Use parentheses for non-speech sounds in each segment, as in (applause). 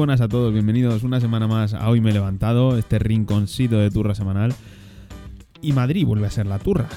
Buenas a todos, bienvenidos una semana más a Hoy Me He Levantado, este rinconcito de turra semanal. Y Madrid vuelve a ser la turra,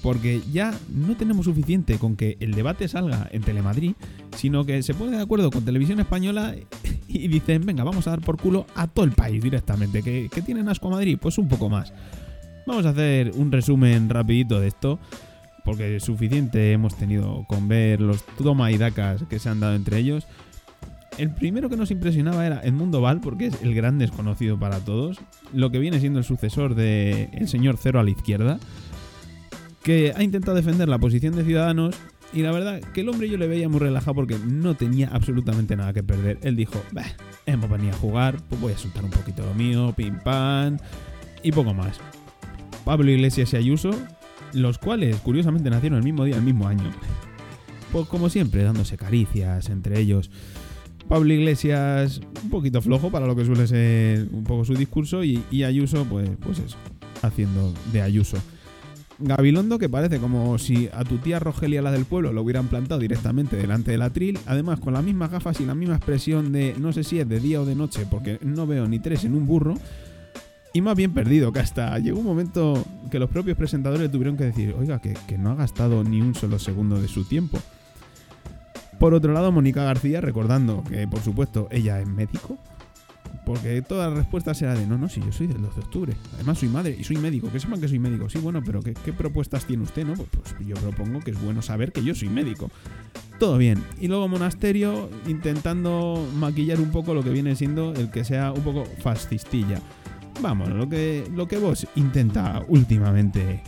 porque ya no tenemos suficiente con que el debate salga en Telemadrid, sino que se pone de acuerdo con Televisión Española (laughs) y dicen, venga, vamos a dar por culo a todo el país directamente. ¿Que, que tienen asco a Madrid? Pues un poco más. Vamos a hacer un resumen rapidito de esto, porque suficiente hemos tenido con ver los toma y dacas que se han dado entre ellos. El primero que nos impresionaba era Edmundo Val, porque es el gran desconocido para todos, lo que viene siendo el sucesor del el señor Cero a la izquierda, que ha intentado defender la posición de Ciudadanos y la verdad que el hombre yo le veía muy relajado porque no tenía absolutamente nada que perder. Él dijo, bah, hemos venido a jugar, pues voy a soltar un poquito lo mío, pim pam, y poco más. Pablo Iglesias y Ayuso, los cuales curiosamente nacieron el mismo día, el mismo año. Pues como siempre, dándose caricias entre ellos. Pablo Iglesias un poquito flojo para lo que suele ser un poco su discurso y, Ayuso pues, pues eso, haciendo de Ayuso. Gabilondo que parece como si a tu tía Rogelia la del pueblo lo hubieran plantado directamente delante del atril, además con las mismas gafas y la misma expresión de no sé si es de día o de noche porque no veo ni tres en un burro. Y más bien perdido, que hasta llegó un momento que los propios presentadores tuvieron que decir, oiga, que, que no ha gastado ni un solo segundo de su tiempo. Por otro lado, Mónica García recordando que, por supuesto, ella es médico. Porque todas las respuestas eran de, no, no, si yo soy del 12 de octubre. Además, soy madre y soy médico. Que sepan que soy médico. Sí, bueno, pero ¿qué, qué propuestas tiene usted, no? Pues, pues yo propongo que es bueno saber que yo soy médico. Todo bien. Y luego Monasterio intentando maquillar un poco lo que viene siendo el que sea un poco fascistilla. Vamos, lo que, lo que vos intenta últimamente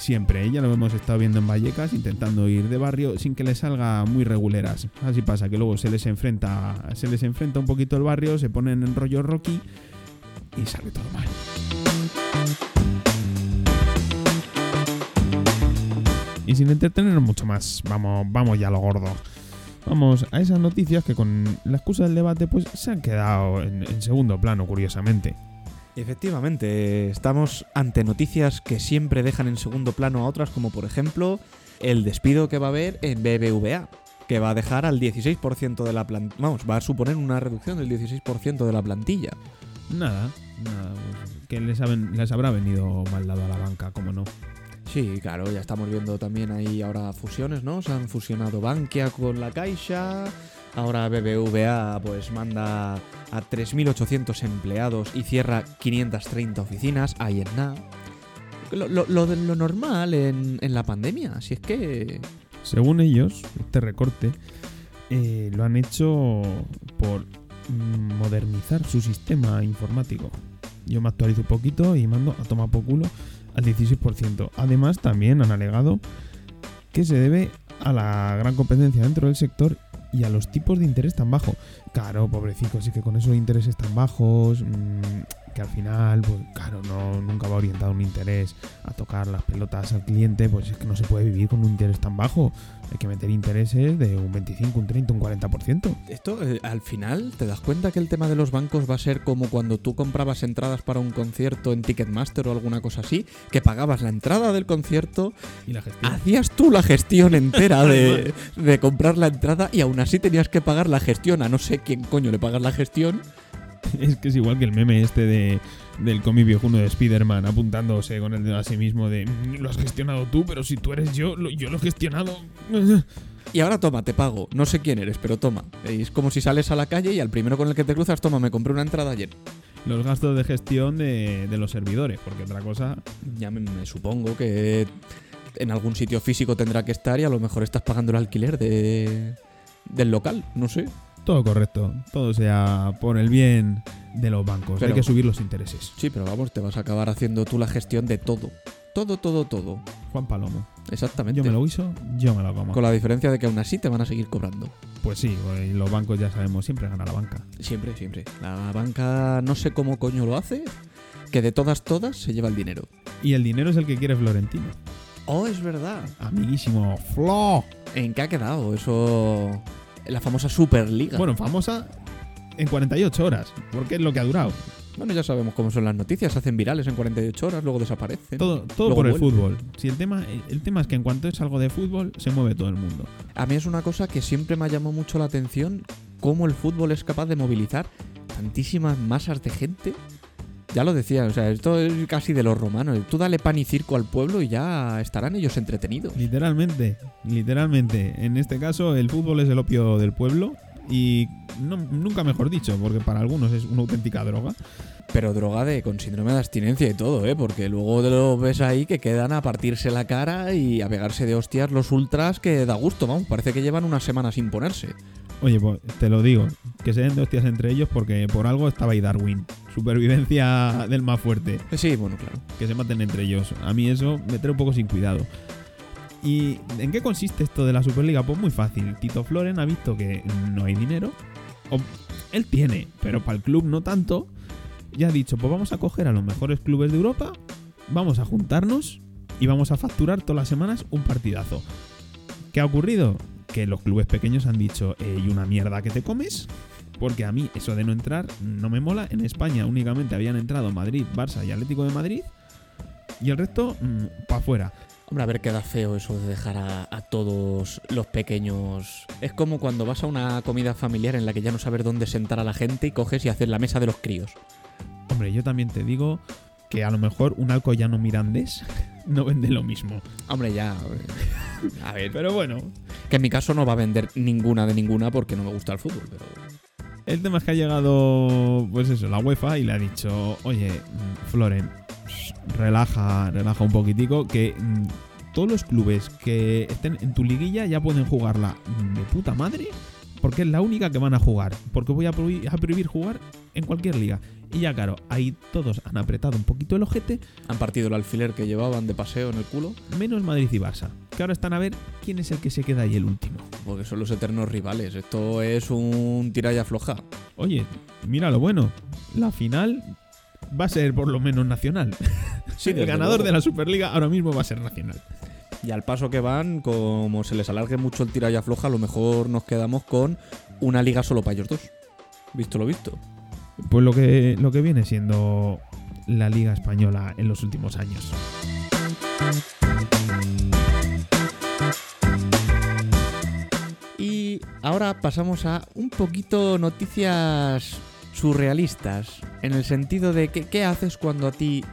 siempre. Ya lo hemos estado viendo en Vallecas, intentando ir de barrio sin que les salga muy reguleras. Así pasa, que luego se les enfrenta, se les enfrenta un poquito el barrio, se ponen en rollo Rocky y sale todo mal. Y sin entretenernos mucho más, vamos, vamos ya a lo gordo. Vamos a esas noticias que con la excusa del debate pues se han quedado en segundo plano, curiosamente. Efectivamente, estamos ante noticias que siempre dejan en segundo plano a otras, como por ejemplo el despido que va a haber en BBVA, que va a dejar al 16% de la plantilla. Vamos, va a suponer una reducción del 16% de la plantilla. Nada, nada, pues, que les, haben- les habrá venido mal dado a la banca, como no. Sí, claro, ya estamos viendo también ahí ahora fusiones, ¿no? Se han fusionado Bankia con la Caixa. Ahora BBVA pues manda a 3.800 empleados y cierra 530 oficinas. Ahí en nada. Lo, normal en, la pandemia. Si es que... Según ellos, este recorte eh, lo han hecho por modernizar su sistema informático. Yo me actualizo un poquito y mando a tomar por culo al 16%. Además, también han alegado que se debe a la gran competencia dentro del sector y a los tipos de interés tan bajos. Claro, pobrecito, sí que con esos intereses tan bajos, mm, que al final, pues claro, no, nunca va orientado un interés a tocar las pelotas al cliente, pues es que no se puede vivir con un interés tan bajo. Hay que meter intereses de un 25, un 30, un 40%. Esto, eh, al final, ¿te das cuenta que el tema de los bancos va a ser como cuando tú comprabas entradas para un concierto en Ticketmaster o alguna cosa así? Que pagabas la entrada del concierto, Y la gestión. hacías tú la gestión entera (laughs) de, de comprar la entrada y aún así tenías que pagar la gestión. A no sé quién coño le pagas la gestión. (laughs) Es que es igual que el meme este de, del cómic viejuno de Spider-Man apuntándose con el dedo a sí mismo de "Mm, lo has gestionado tú, pero si tú eres yo, lo- yo lo he gestionado. (laughs) Y ahora toma, te pago. No sé quién eres, pero toma. Es como si sales a la calle y al primero con el que te cruzas, toma, me compré una entrada ayer. Los gastos de gestión de, de los servidores, porque otra cosa. Ya me, me supongo que en algún sitio físico tendrá que estar y a lo mejor estás pagando el alquiler de, del local, no sé. Todo correcto, todo sea por el bien de los bancos. Pero- Hay que subir los intereses. Sí, pero vamos, te vas a acabar haciendo tú la gestión de todo. Todo, todo, todo. Juan Palomo. Exactamente. Yo me lo guiso, yo me lo como. Con la diferencia de que aún así te van a seguir cobrando. Pues sí, pues los bancos ya sabemos, siempre gana la banca. Siempre, siempre. La banca no sé cómo coño lo hace, que de todas, todas se lleva el dinero. Y el dinero es el que quiere Florentino. Oh, es verdad. Amiguísimo Flo. ¿En qué ha quedado eso? La famosa Superliga. Bueno, famosa en 48 horas, porque es lo que ha durado. Bueno, ya sabemos cómo son las noticias, se hacen virales en 48 horas, luego desaparecen. Todo, todo por el vuelven. fútbol. Si el tema, el tema es que en cuanto es algo de fútbol, se mueve todo el mundo. A mí es una cosa que siempre me ha llamado mucho la atención, cómo el fútbol es capaz de movilizar tantísimas masas de gente. Ya lo decía, o sea, esto es casi de los romanos. Tú dale pan y circo al pueblo y ya estarán ellos entretenidos. Literalmente, literalmente. En este caso, el fútbol es el opio del pueblo y no- nunca mejor dicho, porque para algunos es una auténtica droga. Pero droga de con síndrome de abstinencia y todo, ¿eh? Porque luego lo ves ahí que quedan a partirse la cara y a pegarse de hostias los ultras que da gusto, vamos. Parece que llevan una semana sin ponerse. Oye, pues te lo digo, que se den de hostias entre ellos porque por algo estaba ahí Darwin. Supervivencia del más fuerte. Sí, bueno, claro. que se maten entre ellos. A mí eso me trae un poco sin cuidado. ¿Y en qué consiste esto de la Superliga? Pues muy fácil. Tito Floren ha visto que no hay dinero. O él tiene, pero para el club no tanto. Y ha dicho, pues vamos a coger a los mejores clubes de Europa, vamos a juntarnos y vamos a facturar todas las semanas un partidazo. ¿Qué ha ocurrido? Que los clubes pequeños han dicho, "Eh, y una mierda que te comes, porque a mí eso de no entrar no me mola. En España únicamente habían entrado Madrid, Barça y Atlético de Madrid. Y el resto, para afuera. Hombre, a ver, queda feo eso de dejar a, a todos los pequeños. Es como cuando vas a una comida familiar en la que ya no sabes dónde sentar a la gente y coges y haces la mesa de los críos. Hombre, yo también te digo que a lo mejor un alcoyano mirandés (laughs) no vende lo mismo. Hombre, ya. eh, A ver, Pero bueno, que en mi caso no va a vender ninguna de ninguna porque no me gusta el fútbol. Pero... el tema es que ha llegado, pues eso, la UEFA y le ha dicho, oye, mm, Floren, relaja, relaja un poquitico, que mm, todos los clubes que estén en tu liguilla ya pueden jugarla mm, de puta madre, porque es la única que van a jugar, porque voy a prohibir, a prohibir jugar en cualquier liga. Y ya claro, ahí todos han apretado un poquito el ojete, Han partido el alfiler que llevaban de paseo en el culo menos Madrid y Barça, que ahora están a ver quién es el que se queda ahí el último. porque son los eternos rivales. Esto es un tira y afloja. Oye, mira lo bueno, la final va a ser por lo menos nacional. Sí, (laughs) el ganador luego. de la Superliga ahora mismo va a ser nacional. Y al paso que van, como se les alargue mucho el tira y afloja, a lo mejor nos quedamos con una liga solo para ellos dos. Visto lo visto. Pues lo que, lo que viene siendo la Liga Española en los últimos años. Y ahora pasamos a un poquito noticias surrealistas, en el sentido de que, ¿qué haces cuando a ti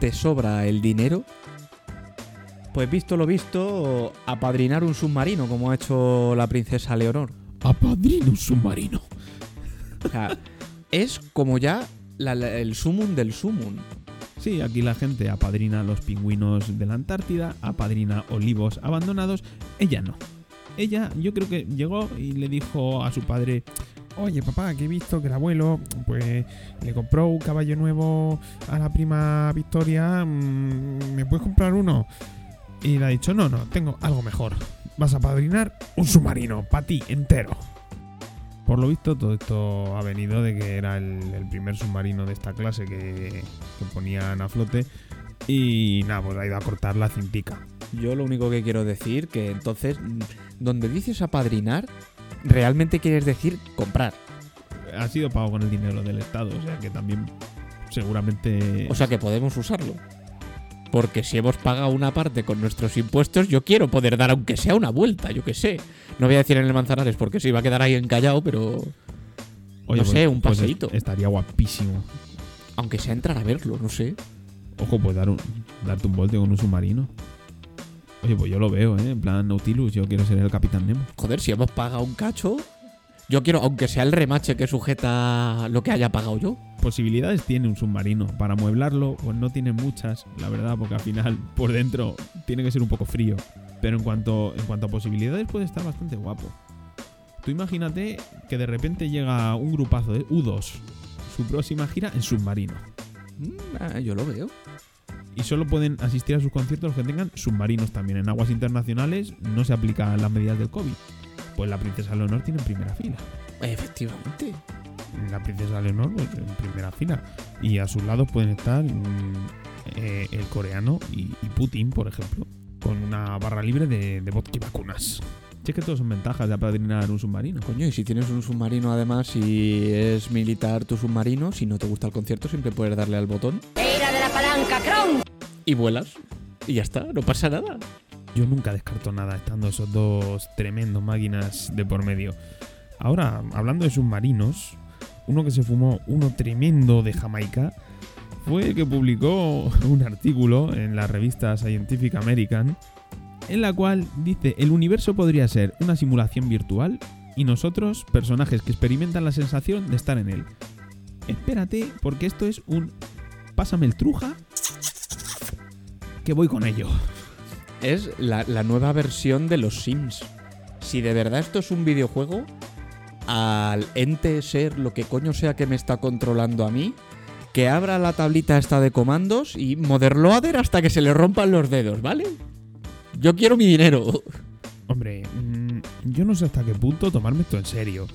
te sobra el dinero? Pues visto lo visto, apadrinar un submarino, como ha hecho la princesa Leonor. Apadrino un submarino. O sea, es como ya la- la- el sumum del sumum. Sí, aquí la gente apadrina los pingüinos de la Antártida, apadrina olivos abandonados. Ella no. Ella, yo creo que llegó y le dijo a su padre: Oye, papá, que he visto que el abuelo, pues, le compró un caballo nuevo a la prima Victoria. mm, ¿Me puedes comprar uno? Y le ha dicho: No, no, tengo algo mejor. Vas a apadrinar un submarino, para ti, entero. Por lo visto, todo esto ha venido de que era el, el primer submarino de esta clase que, que ponían a flote. Y nada, pues ha ido a cortar la cintica. Yo lo único que quiero decir que entonces, mm, donde dices apadrinar, realmente quieres decir comprar. Ha sido pago con el dinero del Estado, o sea que también seguramente... O sea que podemos usarlo. Porque si hemos pagado una parte con nuestros impuestos, yo quiero poder dar aunque sea una vuelta, yo qué sé. No voy a decir en el Manzanares porque se iba a quedar ahí encallado, pero Oye, no sé, un pues paseíto. est- estaría guapísimo. aunque sea entrar a verlo, no sé. Ojo, pues dar un, darte un volte con un submarino. Oye, pues yo lo veo, ¿eh? En plan Nautilus, yo quiero ser el Capitán Nemo. Joder, si hemos pagado un cacho, yo quiero, aunque sea el remache que sujeta lo que haya pagado yo. Posibilidades tiene un submarino. Para amueblarlo, pues no tiene muchas, la verdad, porque al final por dentro tiene que ser un poco frío. Pero en cuanto, en cuanto a posibilidades, puede estar bastante guapo. Tú imagínate que de repente llega un grupazo de U2, su próxima gira en submarino. Mm, ah, yo lo veo. Y solo pueden asistir a sus conciertos los que tengan submarinos también. En aguas internacionales no se aplican las medidas del COVID. Pues la princesa Leonor tiene en primera fila. Efectivamente. La princesa Leonor pues, en primera fila. Y a sus lados pueden estar mm, eh, el coreano y, y Putin, por ejemplo. Con una barra libre de, de vodka y vacunas. Si es que todos son ventajas de apadrinar un submarino. Coño, y si tienes un submarino además, si es militar tu submarino, si no te gusta el concierto, siempre puedes darle al botón Era de la palanca, Kron. Y vuelas. Y ya está, no pasa nada. Yo nunca descarto nada estando esos dos tremendos máquinas de por medio. Ahora, hablando de submarinos, uno que se fumó uno tremendo de Jamaica, fue el que publicó (laughs) un artículo en la revista Scientific American, en la cual dice el universo podría ser una simulación virtual y nosotros personajes que experimentan la sensación de estar en él. Espérate, porque esto es un pásame el truja que voy con ello. Es la, la nueva versión de los Sims. Si de verdad esto es un videojuego, al ente ser lo que coño sea que me está controlando a mí, que abra la tablita esta de comandos y Motherloader hasta que se le rompan los dedos, ¿vale? Yo quiero mi dinero. (laughs) Hombre, mm, yo no sé hasta qué punto tomarme esto en serio.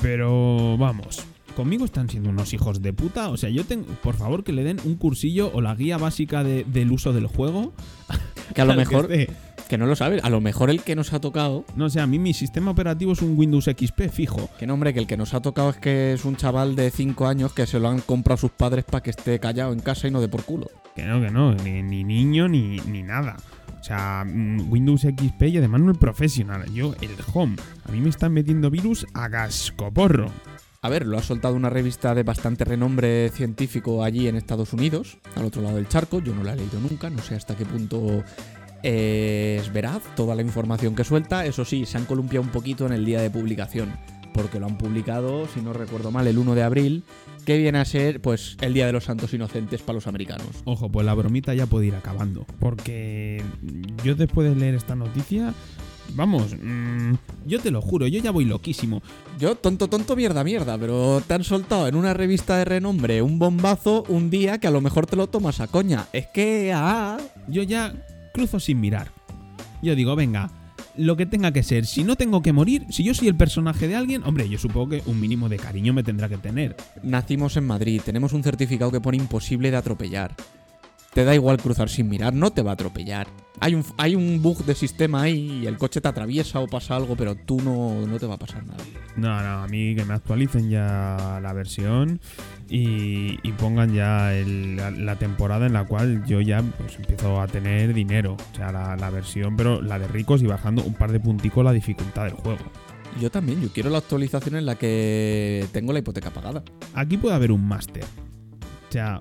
Pero vamos, conmigo están siendo unos hijos de puta. O sea, yo tengo, por favor, que le den un cursillo o la guía básica de- del uso del juego. (laughs) Que a lo mejor, que no lo sabes, a lo mejor el que nos ha tocado, No sé, a mí mi sistema operativo es un Windows XP fijo. que no hombre, que el que nos ha tocado es que es un chaval de 5 años que se lo han comprado sus padres para que esté callado en casa y no de por culo. Que no, que no, ni, ni niño ni, ni nada. O sea, mm, Windows XP y además no el professional. Yo, el home. A mí me están metiendo virus a gascoporro. A ver, lo ha soltado una revista de bastante renombre científico allí en Estados Unidos, al otro lado del charco. Yo no la he leído nunca, no sé hasta qué punto eh, es veraz toda la información que suelta. Eso sí, se han columpiado un poquito en el día de publicación, porque lo han publicado, si no recuerdo mal, el 1 de abril, que viene a ser pues el Día de los Santos Inocentes para los americanos. Ojo, pues la bromita ya puede ir acabando. Porque yo después de leer esta noticia, vamos, mm, yo te lo juro, yo ya voy loquísimo. Yo, tonto, tonto, mierda, mierda, pero te han soltado en una revista de renombre un bombazo un día que a lo mejor te lo tomas a coña. Es que, ah, Yo ya cruzo sin mirar. Yo digo, venga, lo que tenga que ser. Si no tengo que morir, si yo soy el personaje de alguien, hombre, yo supongo que un mínimo de cariño me tendrá que tener. Nacimos en Madrid, tenemos un certificado que pone imposible de atropellar. Te da igual cruzar sin mirar, no te va a atropellar. Hay un, hay un bug de sistema ahí y el coche te atraviesa o pasa algo, pero tú no, no te va a pasar nada. No, no, a mí que me actualicen ya la versión y, y pongan ya el- la, la temporada en la cual yo ya pues empiezo a tener dinero. O sea, la, la versión, pero la de ricos y bajando un par de punticos la dificultad del juego. Yo también, yo quiero la actualización en la que tengo la hipoteca pagada. Aquí puede haber un máster. O sea,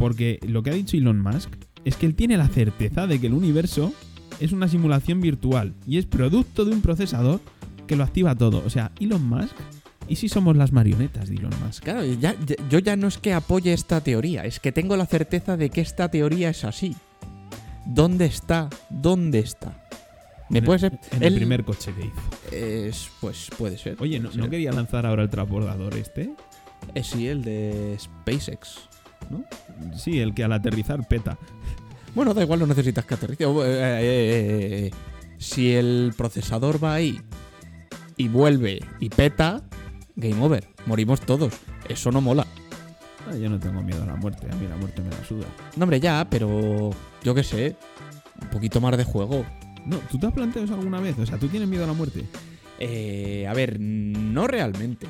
porque lo que ha dicho Elon Musk es que él tiene la certeza de que el universo es una simulación virtual y es producto de un procesador que lo activa todo. O sea, Elon Musk, ¿y si somos las marionetas de Elon Musk? Claro, ya- ya- yo ya no es que apoye esta teoría, es que tengo la certeza de que esta teoría es así. ¿Dónde está? ¿Dónde está? ¿Me En- puede ser? En el primer coche que hizo. Es, pues puede ser. Oye, ¿no, puede ¿no ser. quería lanzar ahora el transbordador este? Eh, sí, el de SpaceX. Sí, el que al aterrizar peta. Bueno, da igual, no necesitas que aterrice. Oh, eh, eh, eh. Si el procesador va ahí y vuelve y peta, game over. Morimos todos. Eso no mola. Ah, yo no tengo miedo a la muerte, a mí la muerte me la suda. No, hombre, ya, pero yo qué sé. Un poquito más de juego. No, ¿tú te has planteado eso alguna vez? O sea, ¿tú tienes miedo a la muerte? Eh, a ver, no realmente.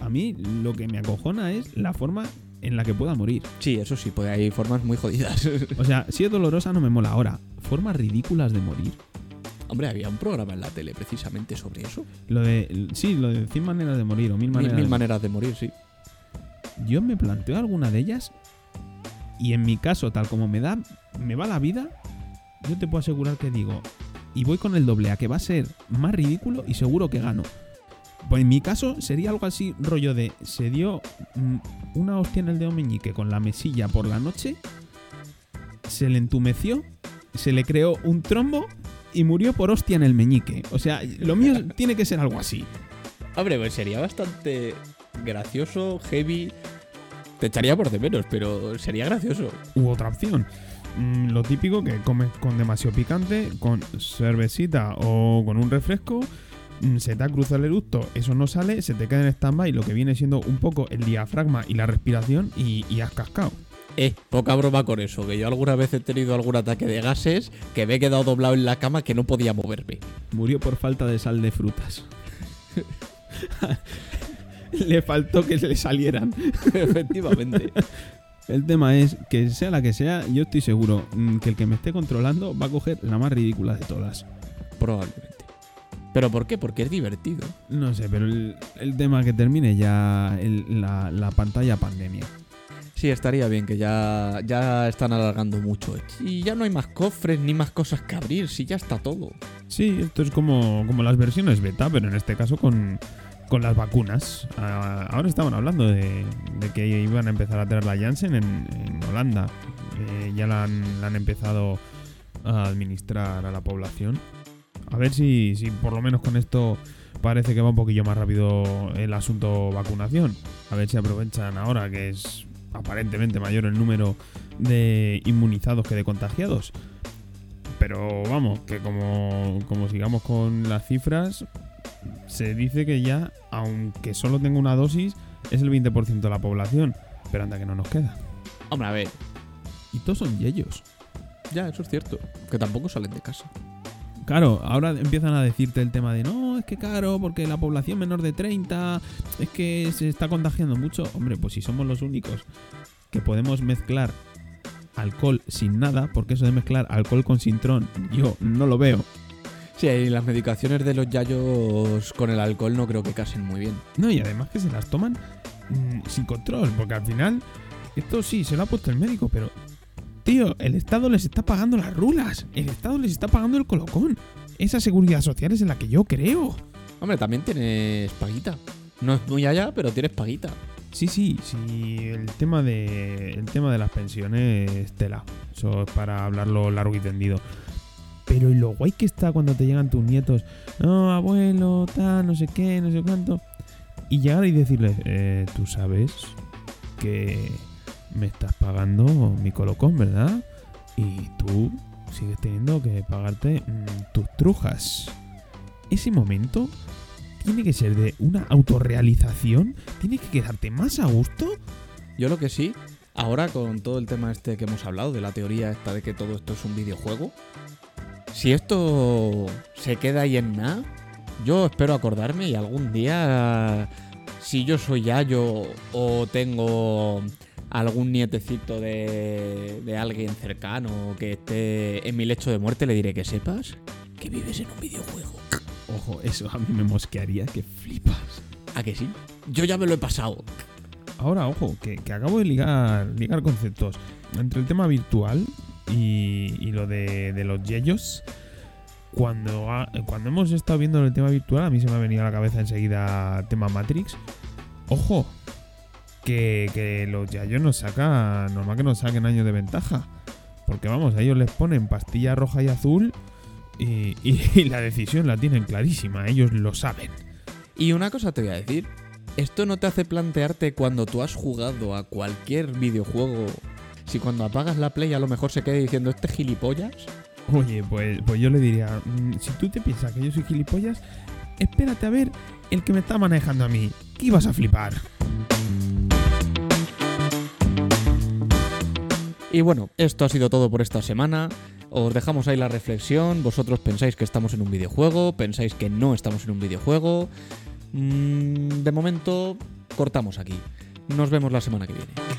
A mí lo que me acojona es la forma en la que pueda morir. Sí, eso sí, pues hay formas muy jodidas. (laughs) O sea, si es dolorosa no me mola ahora. Formas ridículas de morir. Hombre, había un programa en la tele precisamente sobre eso. Lo de. Sí, lo de 100 maneras de morir o mil Mil, maneras. mil de- maneras de morir, sí. Yo me planteo alguna de ellas. Y en mi caso, tal como me da. Me va la vida. Yo te puedo asegurar que digo. Y voy con el doble a que va a ser más ridículo y seguro que gano. Pues en mi caso sería algo así, rollo de. Se dio mm, una hostia en el dedo meñique con la mesilla por la noche. Se le entumeció. Se le creó un trombo. Y murió por hostia en el meñique. O sea, lo mío (laughs) tiene que ser algo así. Hombre, pues sería bastante gracioso, heavy. Te echaría por de menos, pero sería gracioso. u otra opción. Mm, lo típico que comes con demasiado picante, con cervecita o con un refresco, se te ha cruzado el eructo, eso no sale, se te queda en stand-by lo que viene siendo un poco el diafragma y la respiración y, y has cascado. Eh, poca broma con eso, que yo alguna vez he tenido algún ataque de gases que me he quedado doblado en la cama que no podía moverme. Murió por falta de sal de frutas. (laughs) le faltó que se le salieran. (laughs) Efectivamente. El tema es que sea la que sea, yo estoy seguro mm, que el que me esté controlando va a coger la más ridícula de todas. Probablemente. ¿Pero por qué? Porque es divertido. No sé, pero el, el tema que termine ya el- la, la pantalla pandemia. Sí, estaría bien que ya, ya están alargando mucho. Y ya no hay más cofres ni más cosas que abrir, si ya está todo. Sí, esto es como, como las versiones beta, pero en este caso con, con las vacunas. Ah, ahora estaban hablando de, de que iban a empezar a traer la Janssen en, en Holanda. Eh, ya la han, la han empezado a administrar a la población. A ver si, si por lo menos con esto parece que va un poquillo más rápido el asunto vacunación. A ver si aprovechan ahora que es aparentemente mayor el número de inmunizados que de contagiados. Pero vamos, que como, como sigamos con las cifras, se dice que ya, aunque solo tenga una dosis, es el 20% de la población. Pero anda que no nos queda. Hombre, a ver, Y todos son yeyos. ya, eso es cierto. Que tampoco salen de casa. Claro, ahora empiezan a decirte el tema de no, es que claro, porque la población menor de 30 es que se está contagiando mucho. Hombre, pues si somos los únicos que podemos mezclar alcohol sin nada, porque eso de mezclar alcohol con sintrón, yo no lo veo. Sí, y las medicaciones de los yayos con el alcohol no creo que casen muy bien. No, y además que se las toman mm, sin control, porque al final, esto sí, se lo ha puesto el médico, pero, tío, el Estado les está pagando las rulas, el Estado les está pagando el colocón. Esa seguridad social es en la que yo creo. Hombre, también tienes paguita. No es muy allá, pero tienes paguita. Sí, sí, sí, el tema de, el tema de las pensiones, tela. Eso es para hablarlo largo y tendido. Pero y lo guay que está cuando te llegan tus nietos, no, abuelo, tal, no sé qué, no sé cuánto. Y llegar y decirles, eh, tú sabes que me estás pagando mi colocón, ¿verdad? Y tú sigues teniendo que pagarte mm, tus trujas. Ese momento tiene que ser de una autorrealización, tiene que quedarte más a gusto. Yo lo que sí, ahora con todo el tema este que hemos hablado, de la teoría esta de que todo esto es un videojuego, si esto se queda ahí en nada, yo espero acordarme y algún día, si yo soy Yayo o tengo algún nietecito de, de alguien cercano que esté en mi lecho de muerte, le diré que sepas que vives en un videojuego. Ojo, eso a mí me mosquearía que flipas. ¿A que sí? Yo ya me lo he pasado. Ahora, ojo, que, que acabo de ligar, ligar conceptos. Entre el tema virtual y, y lo de, de los yeyos. Cuando, ha- cuando hemos estado viendo el tema virtual, a mí se me ha venido a la cabeza enseguida tema Matrix. Ojo, que, que los yayos nos sacan, normal que nos saquen años de ventaja. Porque vamos, a ellos les ponen pastilla roja y azul y, y- (laughs) y la decisión la tienen clarísima, ellos lo saben. Y una cosa te voy a decir. ¿Esto no te hace plantearte cuando tú has jugado a cualquier videojuego? Si cuando apagas la play a lo mejor se queda diciendo este gilipollas. Oye, pues, pues yo le diría, mm, si tú te piensas que yo soy gilipollas, espérate a ver el que me está manejando a mí. ¿Qué ibas a flipar? Y bueno, esto ha sido todo por esta semana. Os dejamos ahí la reflexión. Vosotros pensáis que estamos en un videojuego, pensáis que no estamos en un videojuego. Mm, de momento, cortamos aquí. Nos vemos la semana que viene.